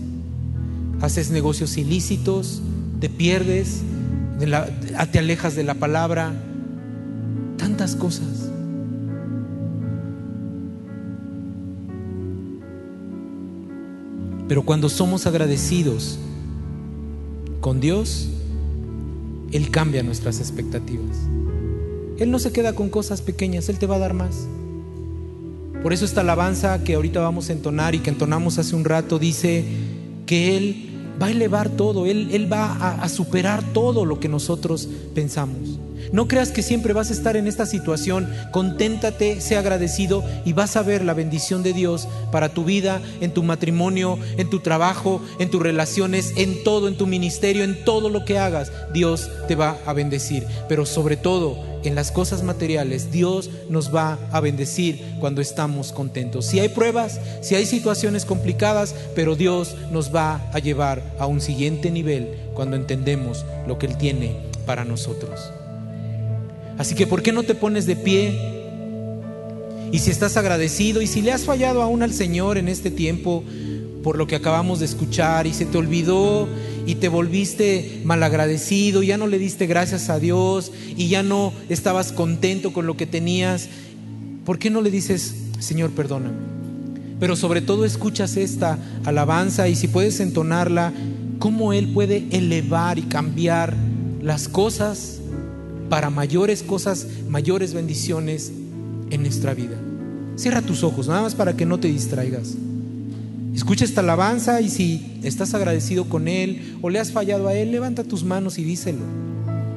haces negocios ilícitos, te pierdes, te alejas de la palabra, tantas cosas. Pero cuando somos agradecidos con Dios, Él cambia nuestras expectativas. Él no se queda con cosas pequeñas, Él te va a dar más. Por eso esta alabanza que ahorita vamos a entonar y que entonamos hace un rato dice que Él va a elevar todo, Él, él va a, a superar todo lo que nosotros pensamos. No creas que siempre vas a estar en esta situación. Conténtate, sea agradecido y vas a ver la bendición de Dios para tu vida, en tu matrimonio, en tu trabajo, en tus relaciones, en todo, en tu ministerio, en todo lo que hagas. Dios te va a bendecir. Pero sobre todo, en las cosas materiales, Dios nos va a bendecir cuando estamos contentos. Si hay pruebas, si hay situaciones complicadas, pero Dios nos va a llevar a un siguiente nivel cuando entendemos lo que Él tiene para nosotros. Así que, ¿por qué no te pones de pie? Y si estás agradecido y si le has fallado aún al Señor en este tiempo por lo que acabamos de escuchar y se te olvidó y te volviste malagradecido, ya no le diste gracias a Dios y ya no estabas contento con lo que tenías, ¿por qué no le dices, Señor, perdóname? Pero sobre todo escuchas esta alabanza y si puedes entonarla, cómo Él puede elevar y cambiar las cosas para mayores cosas, mayores bendiciones en nuestra vida. Cierra tus ojos, nada más para que no te distraigas. Escucha esta alabanza y si estás agradecido con Él o le has fallado a Él, levanta tus manos y díselo.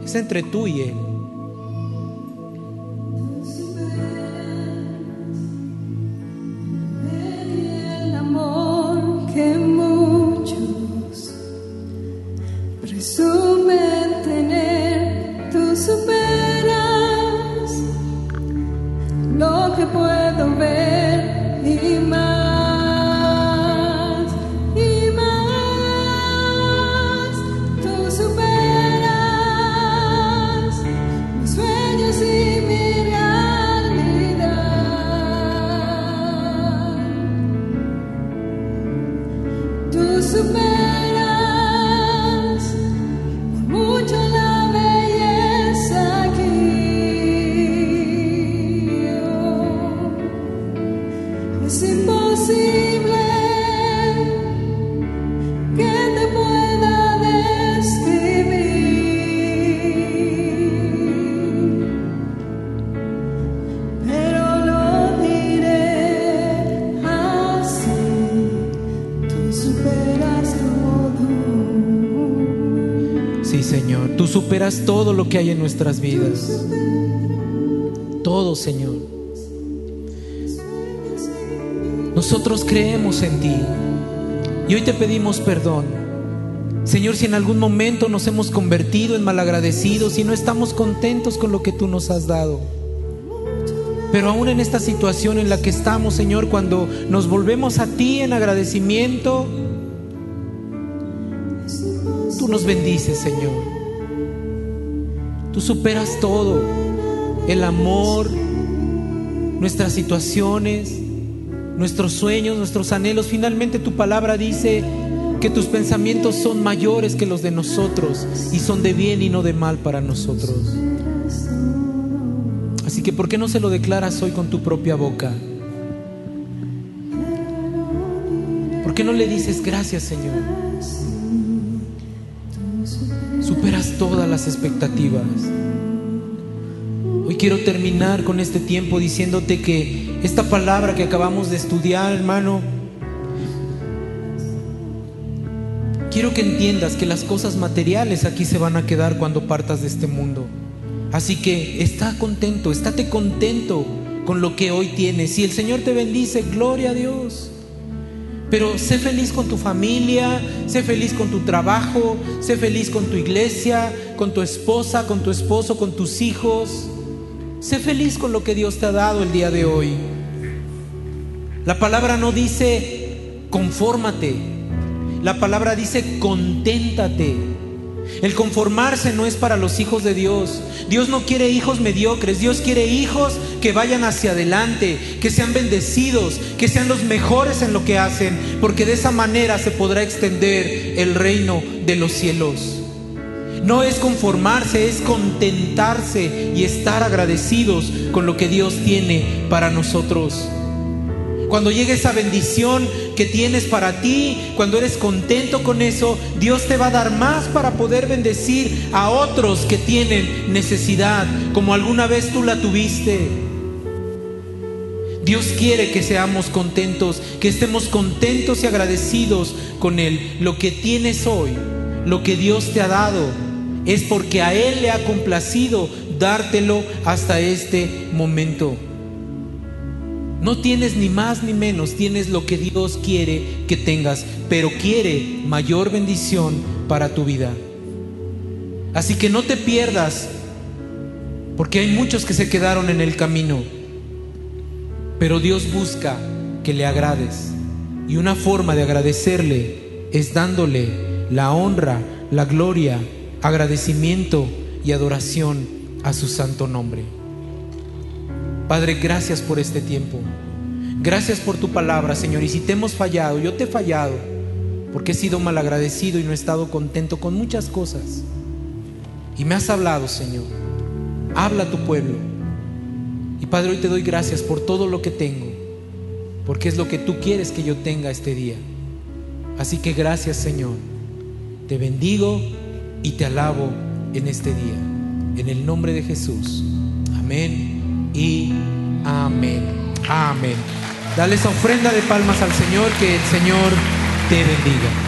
Es entre tú y Él. Todo lo que hay en nuestras vidas. Todo, Señor. Nosotros creemos en ti y hoy te pedimos perdón. Señor, si en algún momento nos hemos convertido en malagradecidos y no estamos contentos con lo que tú nos has dado. Pero aún en esta situación en la que estamos, Señor, cuando nos volvemos a ti en agradecimiento, tú nos bendices, Señor. Tú superas todo, el amor, nuestras situaciones, nuestros sueños, nuestros anhelos. Finalmente tu palabra dice que tus pensamientos son mayores que los de nosotros y son de bien y no de mal para nosotros. Así que ¿por qué no se lo declaras hoy con tu propia boca? ¿Por qué no le dices gracias Señor? Todas las expectativas. Hoy quiero terminar con este tiempo diciéndote que esta palabra que acabamos de estudiar, hermano, quiero que entiendas que las cosas materiales aquí se van a quedar cuando partas de este mundo. Así que está contento, estate contento con lo que hoy tienes. Si el Señor te bendice, gloria a Dios. Pero sé feliz con tu familia, sé feliz con tu trabajo, sé feliz con tu iglesia, con tu esposa, con tu esposo, con tus hijos. Sé feliz con lo que Dios te ha dado el día de hoy. La palabra no dice confórmate, la palabra dice conténtate. El conformarse no es para los hijos de Dios. Dios no quiere hijos mediocres, Dios quiere hijos que vayan hacia adelante, que sean bendecidos, que sean los mejores en lo que hacen, porque de esa manera se podrá extender el reino de los cielos. No es conformarse, es contentarse y estar agradecidos con lo que Dios tiene para nosotros. Cuando llegue esa bendición que tienes para ti, cuando eres contento con eso, Dios te va a dar más para poder bendecir a otros que tienen necesidad, como alguna vez tú la tuviste. Dios quiere que seamos contentos, que estemos contentos y agradecidos con Él. Lo que tienes hoy, lo que Dios te ha dado, es porque a Él le ha complacido dártelo hasta este momento. No tienes ni más ni menos, tienes lo que Dios quiere que tengas, pero quiere mayor bendición para tu vida. Así que no te pierdas, porque hay muchos que se quedaron en el camino, pero Dios busca que le agrades. Y una forma de agradecerle es dándole la honra, la gloria, agradecimiento y adoración a su santo nombre. Padre, gracias por este tiempo. Gracias por tu palabra, Señor. Y si te hemos fallado, yo te he fallado, porque he sido malagradecido y no he estado contento con muchas cosas. Y me has hablado, Señor. Habla a tu pueblo. Y Padre, hoy te doy gracias por todo lo que tengo, porque es lo que tú quieres que yo tenga este día. Así que gracias, Señor. Te bendigo y te alabo en este día. En el nombre de Jesús. Amén y amén. Amén. Dale esa ofrenda de palmas al Señor, que el Señor te bendiga.